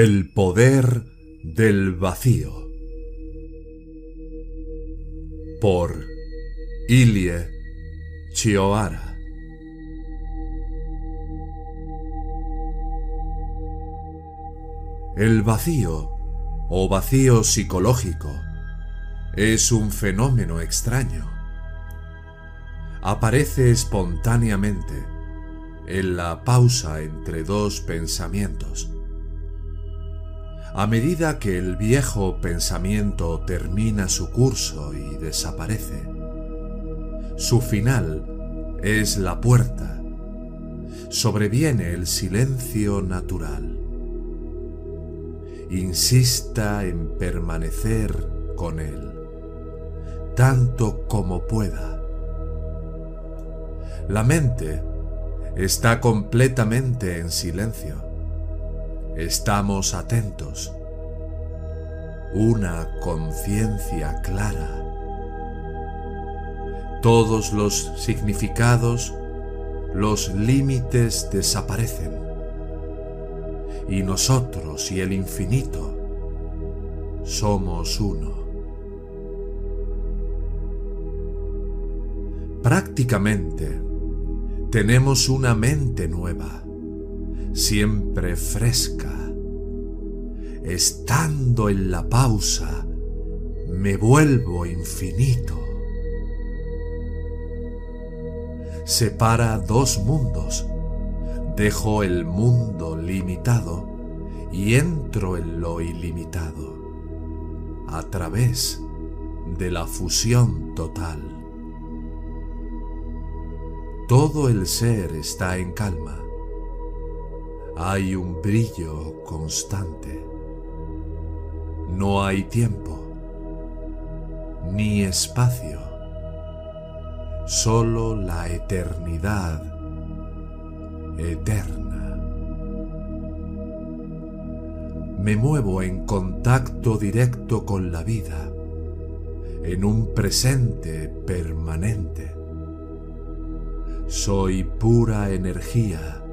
El poder del vacío. Por Ilie Chioara El vacío o vacío psicológico es un fenómeno extraño. Aparece espontáneamente en la pausa entre dos pensamientos a medida que el viejo pensamiento termina su curso y desaparece. Su final es la puerta. Sobreviene el silencio natural. Insista en permanecer con él, tanto como pueda. La mente está completamente en silencio estamos atentos. Una conciencia clara. Todos los significados, los límites desaparecen. Y nosotros y el infinito somos uno. Prácticamente tenemos una mente nueva siempre fresca. Estando en la pausa, me vuelvo infinito. Separa dos mundos. Dejo el mundo limitado y entro en lo ilimitado a través de la fusión total. Todo el ser está en calma hay un brillo constante. No hay tiempo ni espacio, solo la eternidad eterna. Me muevo en contacto directo con la vida, en un presente permanente. Soy pura energía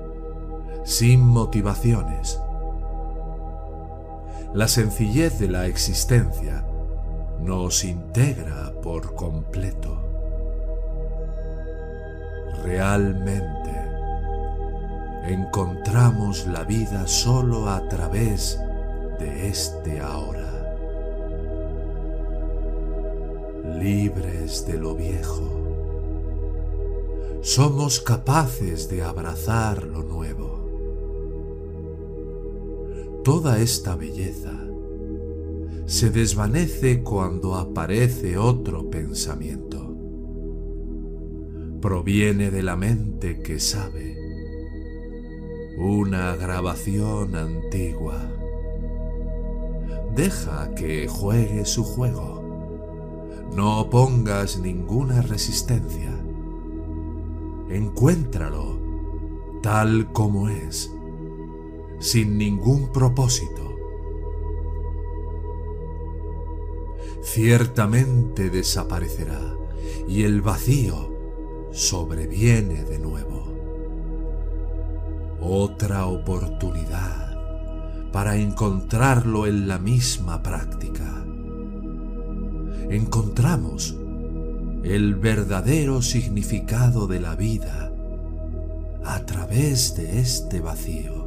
sin motivaciones. La sencillez de la existencia nos integra por completo. Realmente encontramos la vida solo a través de este ahora. Libres de lo viejo, somos capaces de abrazar lo nuevo toda esta belleza se desvanece cuando aparece otro pensamiento. Proviene de la mente que sabe, una grabación antigua. Deja que juegue su juego. No pongas ninguna resistencia. Encuéntralo tal como es sin ningún propósito. Ciertamente desaparecerá y el vacío sobreviene de nuevo. Otra oportunidad para encontrarlo en la misma práctica. Encontramos el verdadero significado de la vida a través de este vacío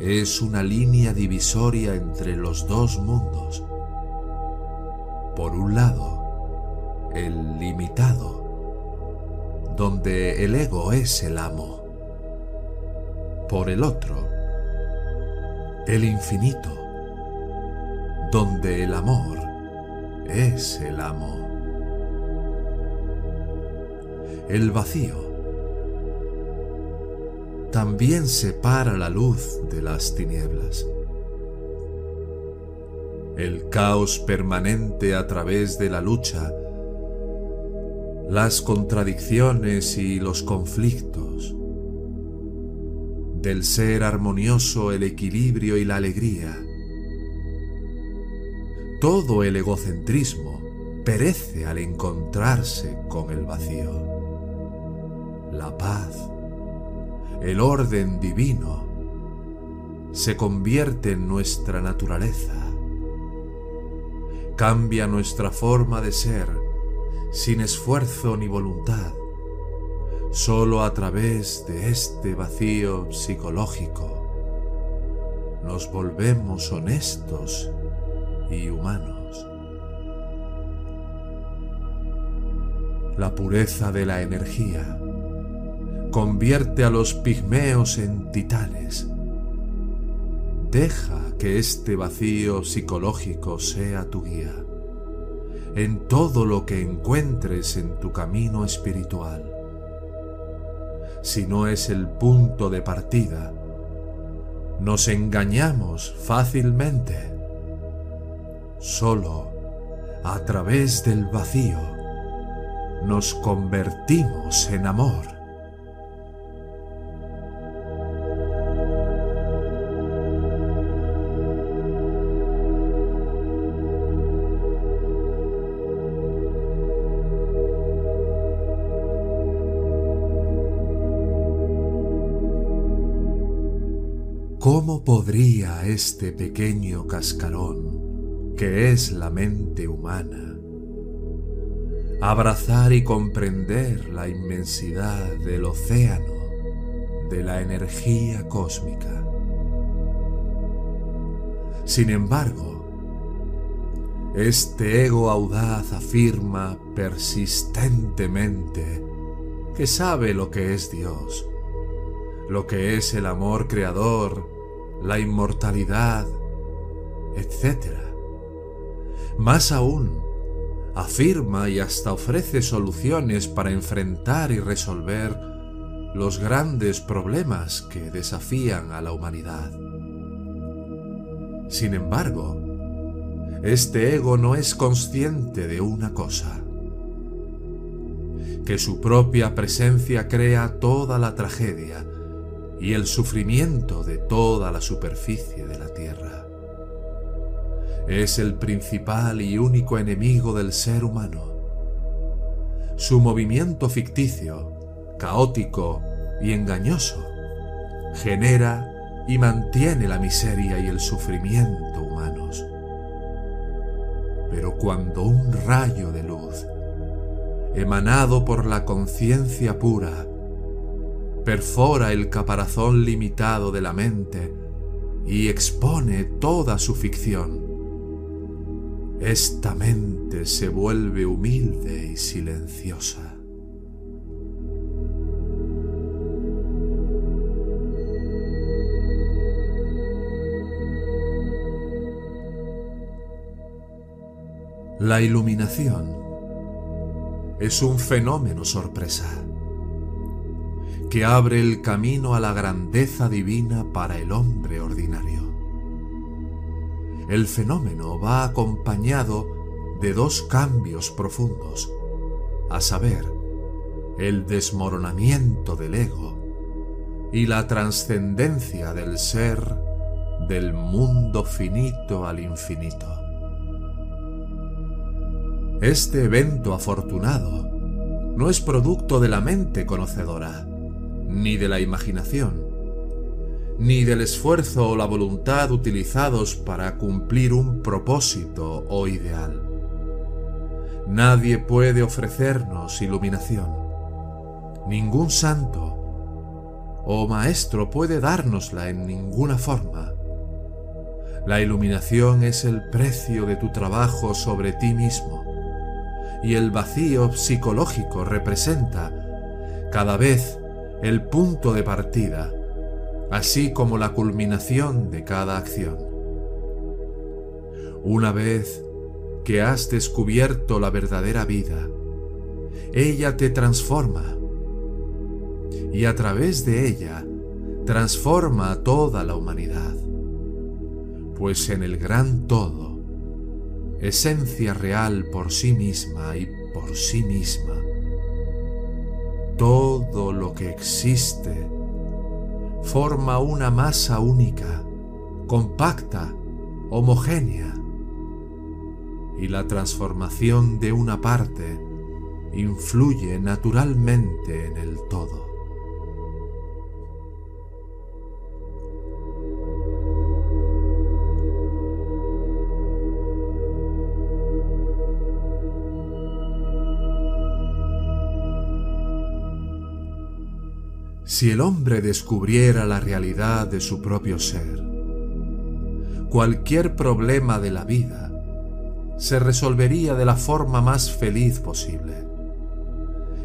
es una línea divisoria entre los dos mundos. Por un lado, el limitado, donde el ego es el amo. Por el otro, el infinito, donde el amor es el amo. El vacío también separa la luz de las tinieblas. El caos permanente a través de la lucha, las contradicciones y los conflictos, del ser armonioso el equilibrio y la alegría. Todo el egocentrismo perece al encontrarse con el vacío. La paz, el orden divino, se convierte en nuestra naturaleza. Cambia nuestra forma de ser sin esfuerzo ni voluntad Solo a través de este vacío psicológico nos volvemos honestos y humanos. La pureza de la energía convierte a los pigmeos en titanes. Deja que este vacío psicológico sea tu guía en todo lo que encuentres en tu camino espiritual si no es el punto de partida. Nos engañamos fácilmente. Solo a través del vacío nos convertimos en amor. Podría este pequeño cascarón, que es la mente humana, abrazar y comprender la inmensidad del océano de la energía cósmica? Sin embargo, este ego audaz afirma persistentemente que sabe lo que es Dios, lo que es el amor creador la inmortalidad, etc. Más aún, afirma y hasta ofrece soluciones para enfrentar y resolver los grandes problemas que desafían a la humanidad. Sin embargo, este ego no es consciente de una cosa, que su propia presencia crea toda la tragedia y el sufrimiento de toda la superficie de la tierra. Es el principal y único enemigo del ser humano. Su movimiento ficticio, caótico y engañoso, genera y mantiene la miseria y el sufrimiento humanos. Pero cuando un rayo de luz, emanado por la conciencia pura, perfora el caparazón limitado de la mente y expone toda su ficción. Esta mente se vuelve humilde y silenciosa. La iluminación es un fenómeno sorpresa que abre el camino a la grandeza divina para el hombre ordinario. El fenómeno va acompañado de dos cambios profundos, a saber, el desmoronamiento del ego y la trascendencia del ser del mundo finito al infinito. Este evento afortunado no es producto de la mente conocedora, ni de la imaginación, ni del esfuerzo o la voluntad utilizados para cumplir un propósito o ideal. Nadie puede ofrecernos iluminación. Ningún santo o maestro puede dárnosla en ninguna forma. La iluminación es el precio de tu trabajo sobre ti mismo y el vacío psicológico representa cada vez el punto de partida, así como la culminación de cada acción. Una vez que has descubierto la verdadera vida, ella te transforma y a través de ella transforma a toda la humanidad, pues en el gran todo, esencia real por sí misma y por sí misma, todo lo que existe forma una masa única, compacta, homogénea, y la transformación de una parte influye naturalmente en el todo. Si el hombre descubriera la realidad de su propio ser, cualquier problema de la vida se resolvería de la forma más feliz posible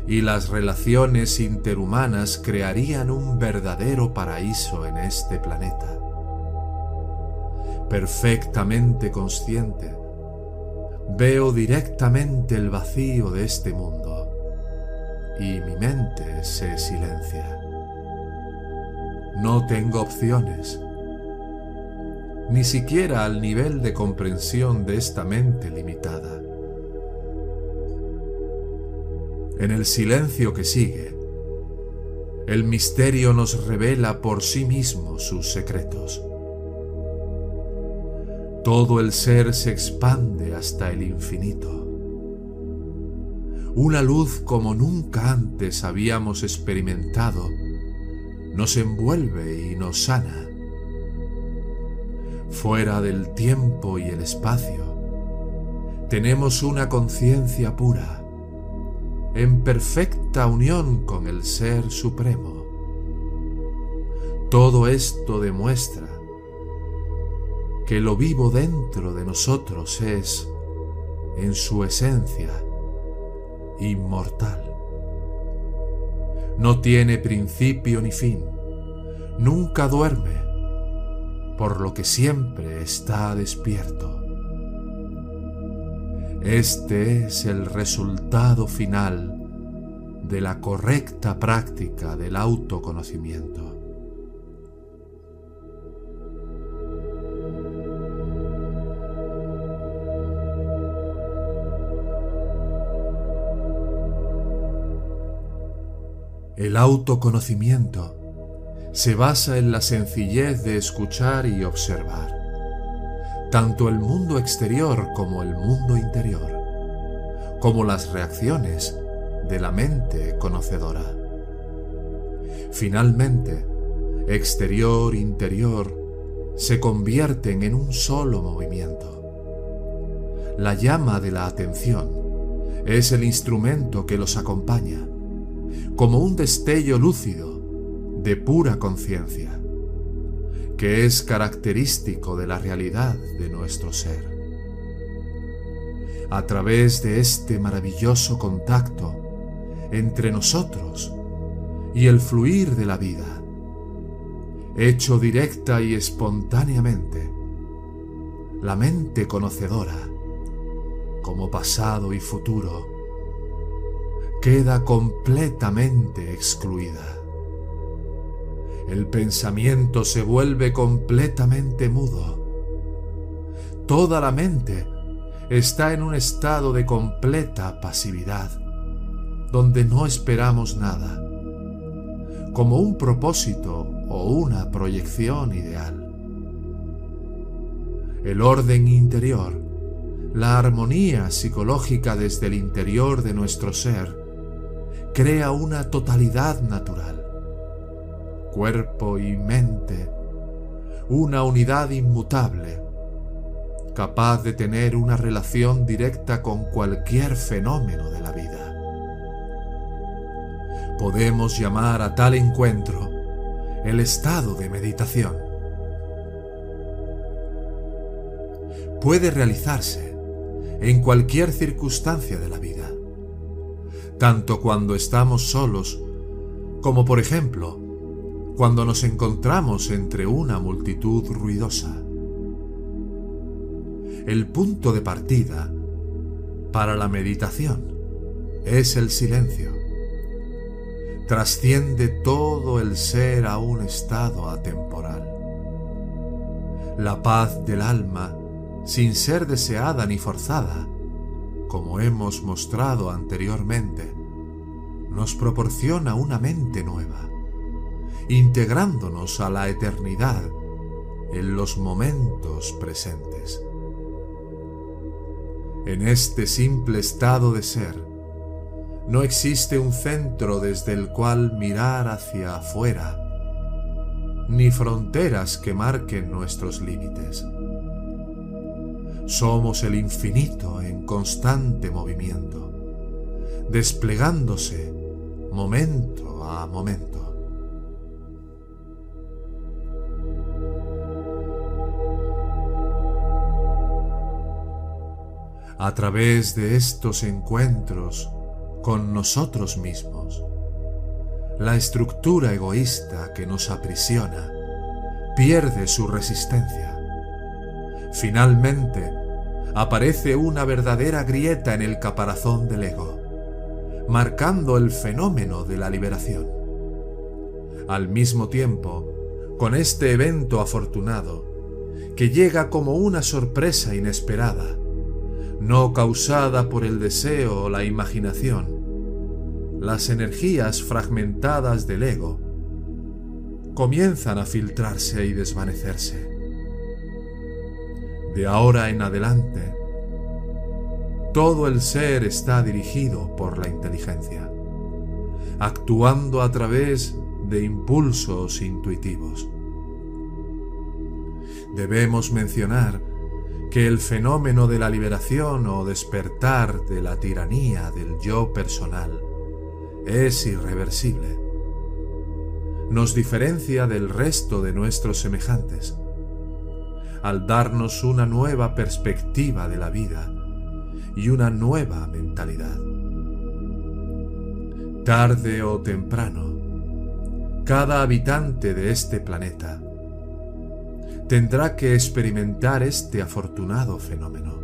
y las relaciones interhumanas crearían un verdadero paraíso en este planeta. Perfectamente consciente, veo directamente el vacío de este mundo y mi mente se silencia. No tengo opciones, ni siquiera al nivel de comprensión de esta mente limitada. En el silencio que sigue, el misterio nos revela por sí mismo sus secretos. Todo el ser se expande hasta el infinito. Una luz como nunca antes habíamos experimentado nos envuelve y nos sana. Fuera del tiempo y el espacio, tenemos una conciencia pura, en perfecta unión con el Ser Supremo. Todo esto demuestra que lo vivo dentro de nosotros es, en su esencia, inmortal no tiene principio ni fin, nunca duerme, por lo que siempre está despierto. Este es el resultado final de la correcta práctica del autoconocimiento. El autoconocimiento se basa en la sencillez de escuchar y observar, tanto el mundo exterior como el mundo interior, como las reacciones de la mente conocedora. Finalmente, exterior-interior se convierten en un solo movimiento. La llama de la atención es el instrumento que los acompaña como un destello lúcido de pura conciencia, que es característico de la realidad de nuestro ser. A través de este maravilloso contacto entre nosotros y el fluir de la vida, hecho directa y espontáneamente, la mente conocedora, como pasado y futuro, queda completamente excluida. El pensamiento se vuelve completamente mudo. Toda la mente está en un estado de completa pasividad, donde no esperamos nada, como un propósito o una proyección ideal. El orden interior, la armonía psicológica desde el interior de nuestro ser, crea una totalidad natural, cuerpo y mente, una unidad inmutable, capaz de tener una relación directa con cualquier fenómeno de la vida. Podemos llamar a tal encuentro el estado de meditación. Puede realizarse en cualquier circunstancia de la vida tanto cuando estamos solos como por ejemplo cuando nos encontramos entre una multitud ruidosa. El punto de partida para la meditación es el silencio. trasciende todo el ser a un estado atemporal. La paz del alma, sin ser deseada ni forzada, como hemos mostrado anteriormente, nos proporciona una mente nueva, integrándonos a la eternidad en los momentos presentes. En este simple estado de ser, no existe un centro desde el cual mirar hacia afuera, ni fronteras que marquen nuestros límites. Somos el infinito en constante movimiento, desplegándose momento a momento. A través de estos encuentros con nosotros mismos, la estructura egoísta que nos aprisiona pierde su resistencia Finalmente, aparece una verdadera grieta en el caparazón del ego, marcando el fenómeno de la liberación. Al mismo tiempo, con este evento afortunado, que llega como una sorpresa inesperada, no causada por el deseo o la imaginación, las energías fragmentadas del ego comienzan a filtrarse y desvanecerse de ahora en adelante, todo el ser está dirigido por la inteligencia, actuando a través de impulsos intuitivos. Debemos mencionar que el fenómeno de la liberación o despertar de la tiranía del yo personal es irreversible. Nos diferencia del resto de nuestros semejantes al darnos una nueva perspectiva de la vida y una nueva mentalidad. Tarde o temprano, cada habitante de este planeta tendrá que experimentar este afortunado fenómeno.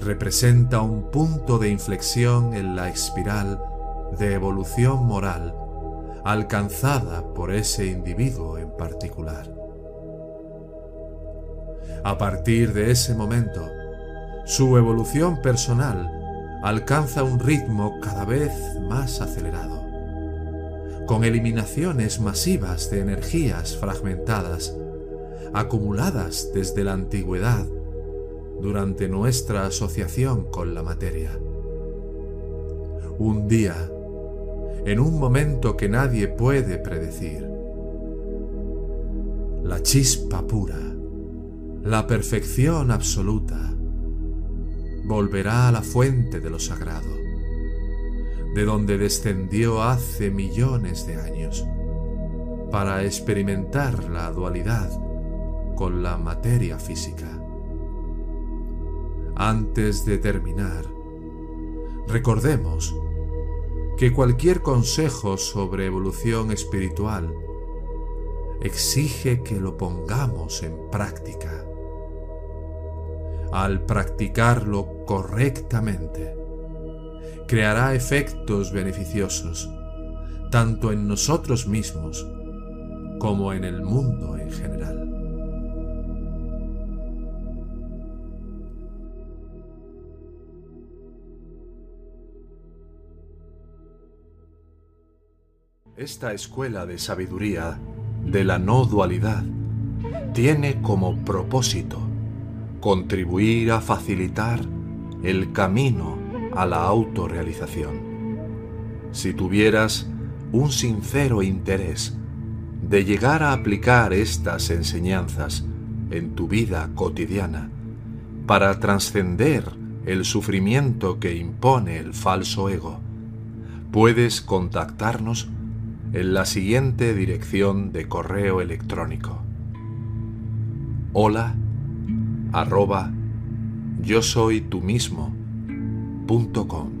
Representa un punto de inflexión en la espiral de evolución moral alcanzada por ese individuo en particular. A partir de ese momento, su evolución personal alcanza un ritmo cada vez más acelerado, con eliminaciones masivas de energías fragmentadas, acumuladas desde la antigüedad durante nuestra asociación con la materia. Un día, en un momento que nadie puede predecir, la chispa pura la perfección absoluta, volverá a la fuente de lo sagrado, de donde descendió hace millones de años, para experimentar la dualidad con la materia física. Antes de terminar, recordemos que cualquier consejo sobre evolución espiritual exige que lo pongamos en práctica al practicarlo correctamente, creará efectos beneficiosos, tanto en nosotros mismos como en el mundo en general. Esta escuela de sabiduría de la no dualidad tiene como propósito contribuir a facilitar el camino a la autorrealización. Si tuvieras un sincero interés de llegar a aplicar estas enseñanzas en tu vida cotidiana para trascender el sufrimiento que impone el falso ego, puedes contactarnos en la siguiente dirección de correo electrónico. Hola arroba yo soy tú mismo punto com.